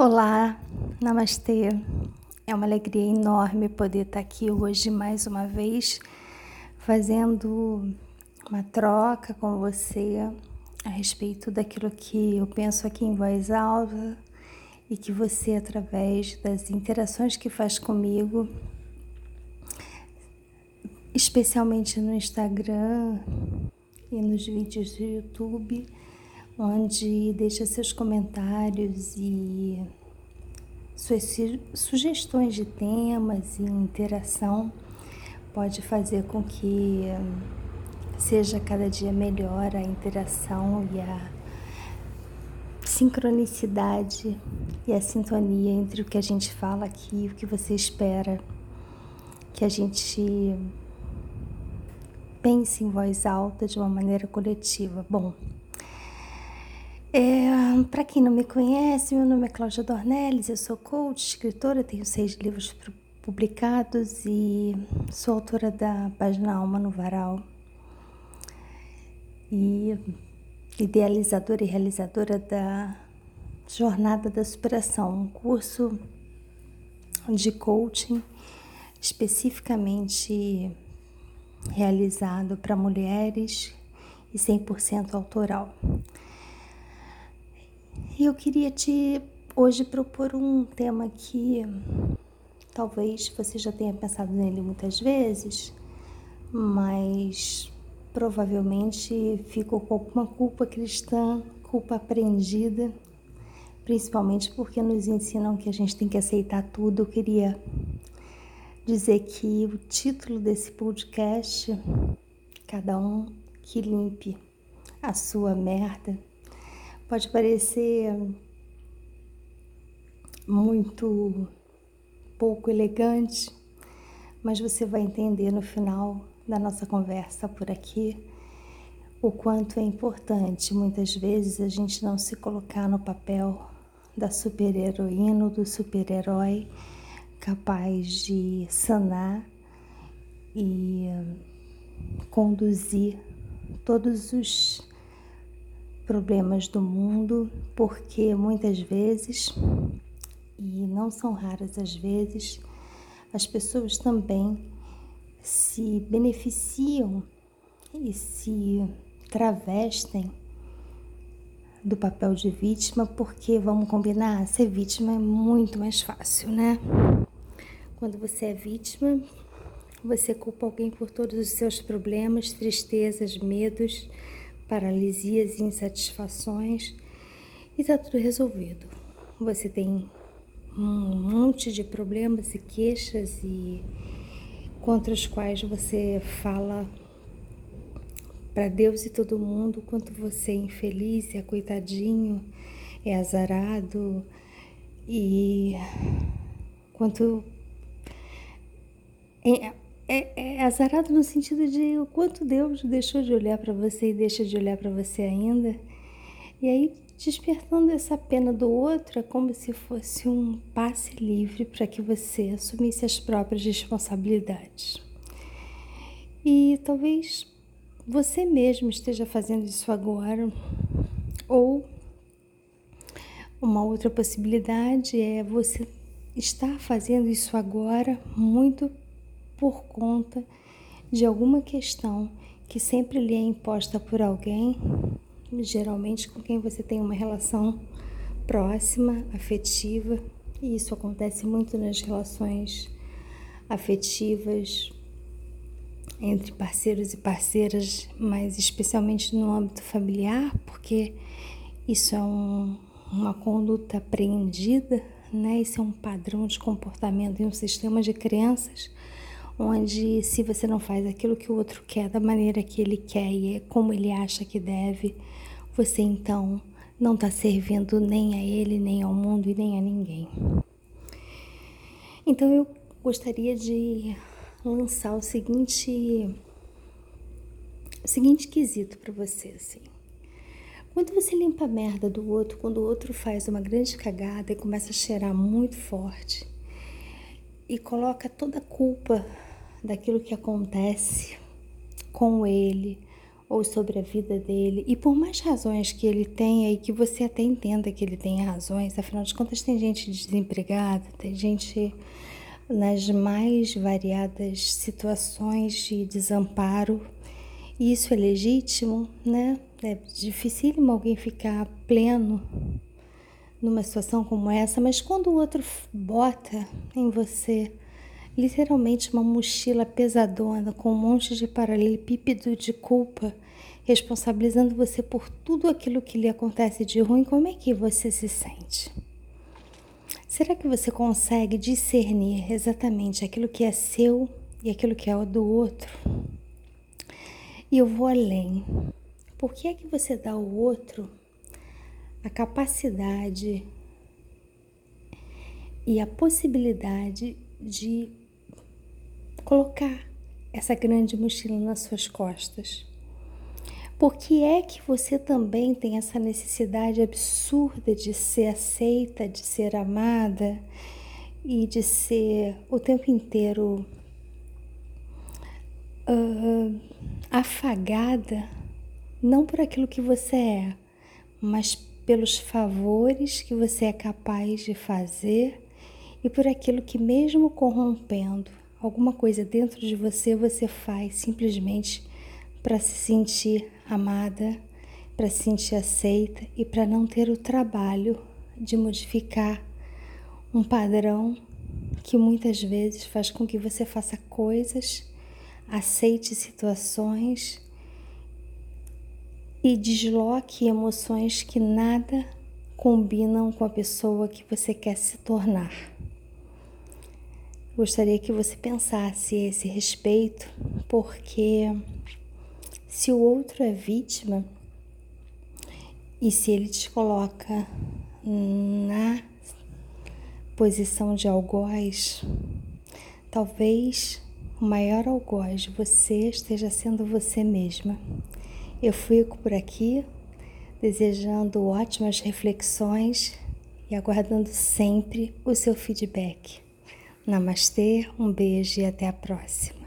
Olá, namastê. É uma alegria enorme poder estar aqui hoje mais uma vez, fazendo uma troca com você a respeito daquilo que eu penso aqui em voz alta e que você, através das interações que faz comigo, especialmente no Instagram e nos vídeos do YouTube, onde deixa seus comentários e suas sugestões de temas e interação pode fazer com que seja cada dia melhor a interação e a sincronicidade e a sintonia entre o que a gente fala aqui e o que você espera que a gente pense em voz alta de uma maneira coletiva. Bom, é, Para quem não me conhece, meu nome é Cláudia Dornelles, eu sou coach, escritora, tenho seis livros publicados e sou autora da página Alma no Varal. E idealizadora e realizadora da Jornada da Superação, um curso de coaching especificamente realizado para mulheres e 100% autoral. E eu queria te hoje propor um tema que talvez você já tenha pensado nele muitas vezes, mas provavelmente ficou com alguma culpa cristã, culpa aprendida, principalmente porque nos ensinam que a gente tem que aceitar tudo. Eu queria dizer que o título desse podcast, Cada um que limpe a sua merda, Pode parecer muito pouco elegante, mas você vai entender no final da nossa conversa por aqui o quanto é importante muitas vezes a gente não se colocar no papel da super-heroína ou do super-herói capaz de sanar e conduzir todos os problemas do mundo, porque muitas vezes, e não são raras as vezes, as pessoas também se beneficiam e se travestem do papel de vítima, porque vamos combinar, ser vítima é muito mais fácil, né? Quando você é vítima, você culpa alguém por todos os seus problemas, tristezas, medos paralisias e insatisfações e está tudo resolvido. Você tem um monte de problemas e queixas e contra os quais você fala para Deus e todo mundo quanto você é infeliz, é coitadinho, é azarado e quanto é, é, é azarado no sentido de o quanto Deus deixou de olhar para você e deixa de olhar para você ainda. E aí, despertando essa pena do outro, é como se fosse um passe livre para que você assumisse as próprias responsabilidades. E talvez você mesmo esteja fazendo isso agora, ou uma outra possibilidade é você estar fazendo isso agora muito por conta de alguma questão que sempre lhe é imposta por alguém, geralmente com quem você tem uma relação próxima, afetiva, e isso acontece muito nas relações afetivas entre parceiros e parceiras, mas especialmente no âmbito familiar, porque isso é um, uma conduta apreendida, né? Isso é um padrão de comportamento em um sistema de crenças onde se você não faz aquilo que o outro quer da maneira que ele quer e é como ele acha que deve, você então não está servindo nem a ele, nem ao mundo e nem a ninguém. Então eu gostaria de lançar o seguinte, o seguinte quesito para você assim. Quando você limpa a merda do outro, quando o outro faz uma grande cagada e começa a cheirar muito forte e coloca toda a culpa daquilo que acontece com ele ou sobre a vida dele. E por mais razões que ele tenha e que você até entenda que ele tenha razões, afinal de contas, tem gente desempregada, tem gente nas mais variadas situações de desamparo. E isso é legítimo, né? É dificílimo alguém ficar pleno numa situação como essa, mas quando o outro bota em você literalmente uma mochila pesadona com um monte de paralelepípedo de culpa, responsabilizando você por tudo aquilo que lhe acontece de ruim, como é que você se sente? Será que você consegue discernir exatamente aquilo que é seu e aquilo que é o do outro? E eu vou além. Por que é que você dá ao outro a capacidade e a possibilidade de colocar essa grande mochila nas suas costas. Por que é que você também tem essa necessidade absurda de ser aceita, de ser amada e de ser o tempo inteiro uh, afagada, não por aquilo que você é, mas pelos favores que você é capaz de fazer e por aquilo que, mesmo corrompendo, alguma coisa dentro de você você faz simplesmente para se sentir amada, para se sentir aceita e para não ter o trabalho de modificar um padrão que muitas vezes faz com que você faça coisas, aceite situações e desloque emoções que nada combinam com a pessoa que você quer se tornar. Gostaria que você pensasse esse respeito, porque se o outro é vítima e se ele te coloca na posição de algoz, talvez o maior algoz de você esteja sendo você mesma. Eu fico por aqui desejando ótimas reflexões e aguardando sempre o seu feedback. Namastê, um beijo e até a próxima.